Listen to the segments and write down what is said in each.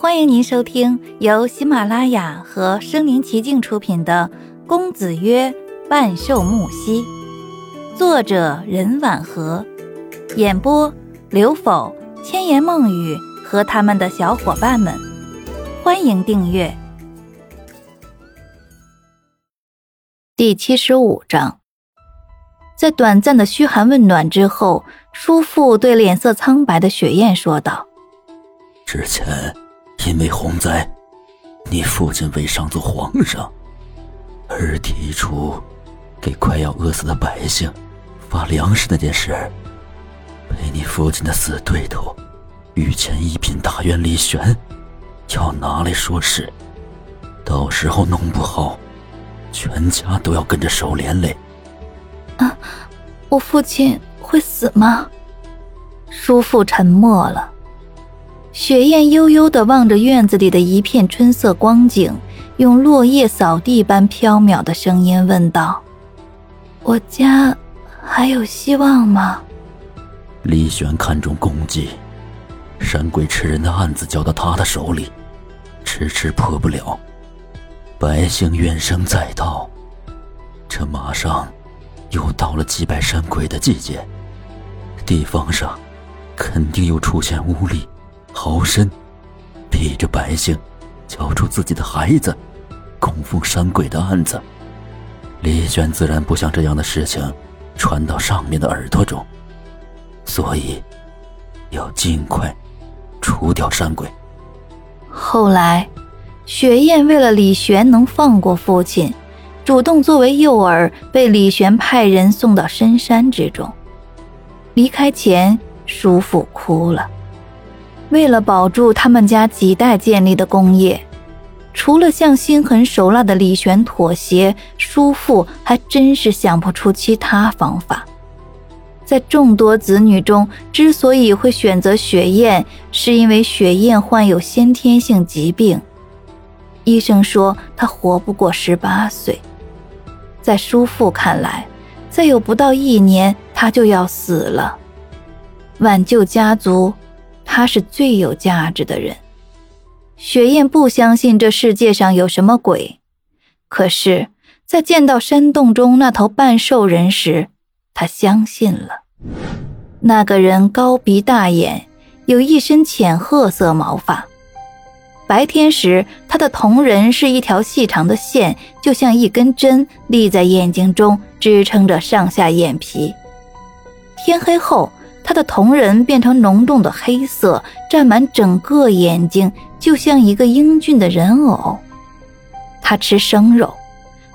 欢迎您收听由喜马拉雅和声临其境出品的《公子曰万寿木兮》，作者任婉和，演播刘否、千言梦语和他们的小伙伴们。欢迎订阅。第七十五章，在短暂的嘘寒问暖之后，叔父对脸色苍白的雪雁说道：“之前。”因为洪灾，你父亲为上做皇上，而提出给快要饿死的百姓发粮食那件事，被你父亲的死对头御前一品大员李玄要拿来说事，到时候弄不好，全家都要跟着受连累。啊，我父亲会死吗？叔父沉默了。雪雁悠悠地望着院子里的一片春色光景，用落叶扫地般飘渺的声音问道：“我家还有希望吗？”李玄看重功绩，山鬼吃人的案子交到他的手里，迟迟破不了，百姓怨声载道。这马上又到了祭拜山鬼的季节，地方上肯定又出现巫力。豪绅逼着百姓交出自己的孩子，供奉山鬼的案子，李轩自然不想这样的事情传到上面的耳朵中，所以要尽快除掉山鬼。后来，雪雁为了李玄能放过父亲，主动作为诱饵，被李玄派人送到深山之中。离开前，叔父哭了。为了保住他们家几代建立的功业，除了向心狠手辣的李玄妥协，叔父还真是想不出其他方法。在众多子女中，之所以会选择雪雁，是因为雪雁患有先天性疾病，医生说她活不过十八岁。在叔父看来，再有不到一年，他就要死了。挽救家族。他是最有价值的人。雪雁不相信这世界上有什么鬼，可是，在见到山洞中那头半兽人时，他相信了。那个人高鼻大眼，有一身浅褐色毛发。白天时，他的瞳仁是一条细长的线，就像一根针立在眼睛中，支撑着上下眼皮。天黑后。他的瞳仁变成浓重的黑色，占满整个眼睛，就像一个英俊的人偶。他吃生肉，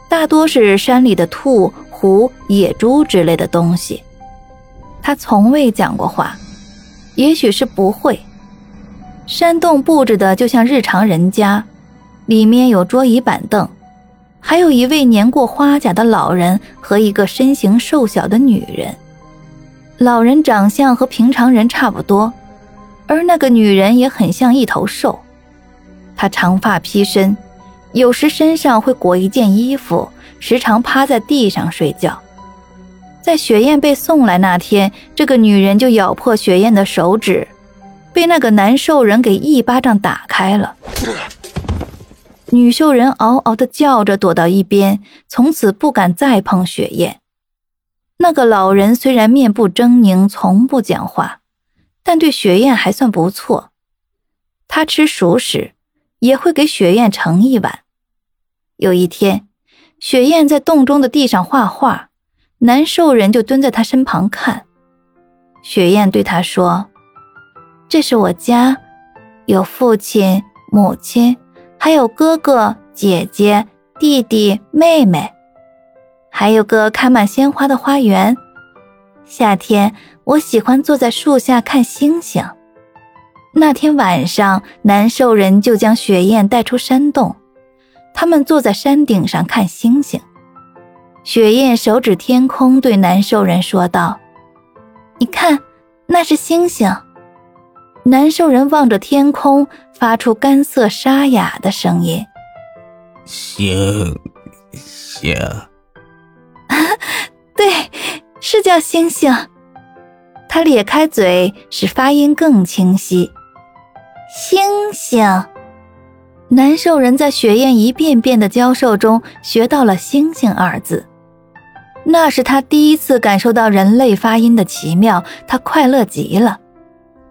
大多是山里的兔、狐、野猪之类的东西。他从未讲过话，也许是不会。山洞布置的就像日常人家，里面有桌椅板凳，还有一位年过花甲的老人和一个身形瘦小的女人。老人长相和平常人差不多，而那个女人也很像一头兽。她长发披身，有时身上会裹一件衣服，时常趴在地上睡觉。在雪雁被送来那天，这个女人就咬破雪雁的手指，被那个男兽人给一巴掌打开了。女兽人嗷嗷的叫着，躲到一边，从此不敢再碰雪雁。那个老人虽然面部狰狞，从不讲话，但对雪雁还算不错。他吃熟食，也会给雪雁盛一碗。有一天，雪雁在洞中的地上画画，男兽人就蹲在他身旁看。雪雁对他说：“这是我家，有父亲、母亲，还有哥哥、姐姐、弟弟、妹妹。”还有个开满鲜花的花园，夏天我喜欢坐在树下看星星。那天晚上，南兽人就将雪雁带出山洞，他们坐在山顶上看星星。雪雁手指天空，对南兽人说道：“你看，那是星星。”南兽人望着天空，发出干涩沙哑的声音：“星星。”对，是叫星星。他咧开嘴，使发音更清晰。星星。南兽人在雪燕一遍遍的教授中学到了“星星”二字，那是他第一次感受到人类发音的奇妙，他快乐极了，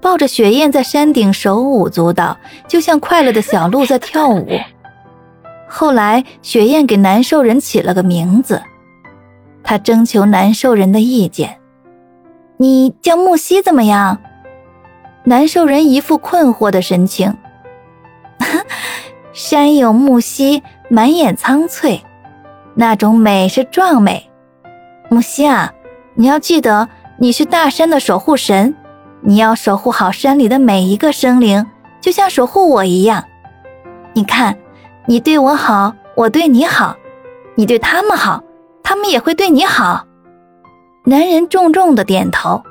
抱着雪燕在山顶手舞足蹈，就像快乐的小鹿在跳舞。后来，雪燕给南兽人起了个名字，他征求南兽人的意见：“你叫木西怎么样？”南兽人一副困惑的神情。山有木兮，满眼苍翠，那种美是壮美。木兮啊，你要记得，你是大山的守护神，你要守护好山里的每一个生灵，就像守护我一样。你看，你对我好，我对你好，你对他们好，他们也会对你好。男人重重的点头，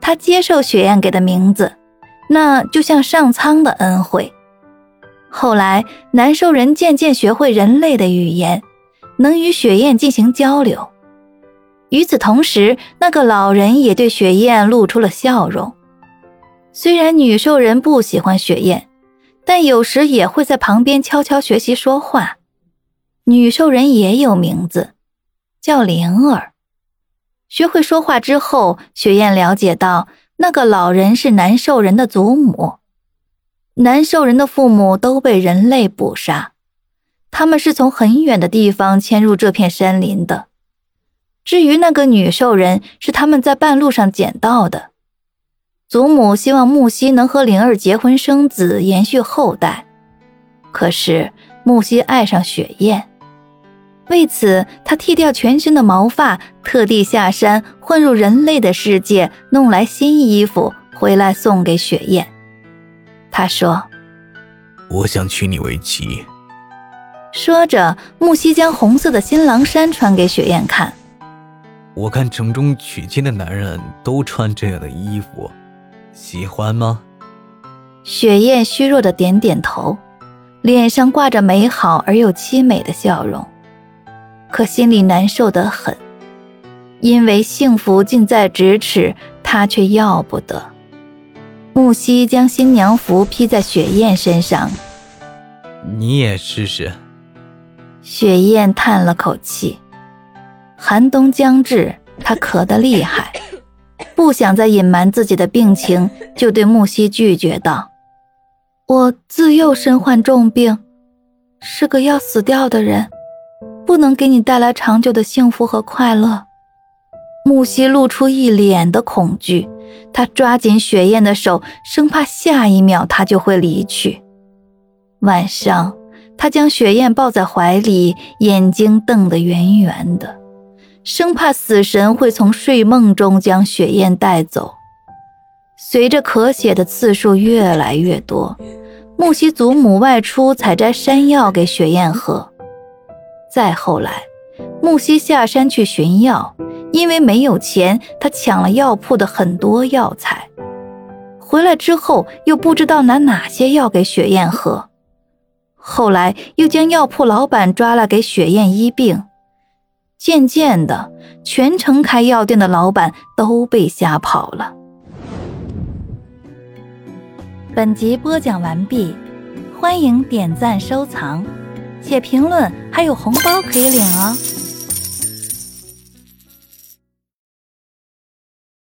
他接受雪燕给的名字，那就像上苍的恩惠。后来，南兽人渐渐学会人类的语言，能与雪燕进行交流。与此同时，那个老人也对雪燕露出了笑容。虽然女兽人不喜欢雪燕，但有时也会在旁边悄悄学习说话。女兽人也有名字，叫灵儿。学会说话之后，雪燕了解到那个老人是南兽人的祖母。南兽人的父母都被人类捕杀，他们是从很远的地方迁入这片山林的。至于那个女兽人，是他们在半路上捡到的。祖母希望木西能和灵儿结婚生子，延续后代。可是木西爱上雪燕，为此他剃掉全身的毛发，特地下山混入人类的世界，弄来新衣服回来送给雪雁。他说：“我想娶你为妻。”说着，木西将红色的新郎衫穿给雪雁看。我看城中娶亲的男人都穿这样的衣服，喜欢吗？雪燕虚弱的点点头，脸上挂着美好而又凄美的笑容，可心里难受得很，因为幸福近在咫尺，他却要不得。木西将新娘服披在雪雁身上，你也试试。雪雁叹了口气，寒冬将至，她咳得厉害，不想再隐瞒自己的病情，就对木西拒绝道：“我自幼身患重病，是个要死掉的人，不能给你带来长久的幸福和快乐。”木西露出一脸的恐惧。他抓紧雪燕的手，生怕下一秒他就会离去。晚上，他将雪燕抱在怀里，眼睛瞪得圆圆的，生怕死神会从睡梦中将雪燕带走。随着咳血的次数越来越多，木西祖母外出采摘山药给雪燕喝。再后来，木西下山去寻药。因为没有钱，他抢了药铺的很多药材，回来之后又不知道拿哪些药给雪燕喝，后来又将药铺老板抓来给雪燕医病，渐渐的，全城开药店的老板都被吓跑了。本集播讲完毕，欢迎点赞收藏，写评论还有红包可以领哦。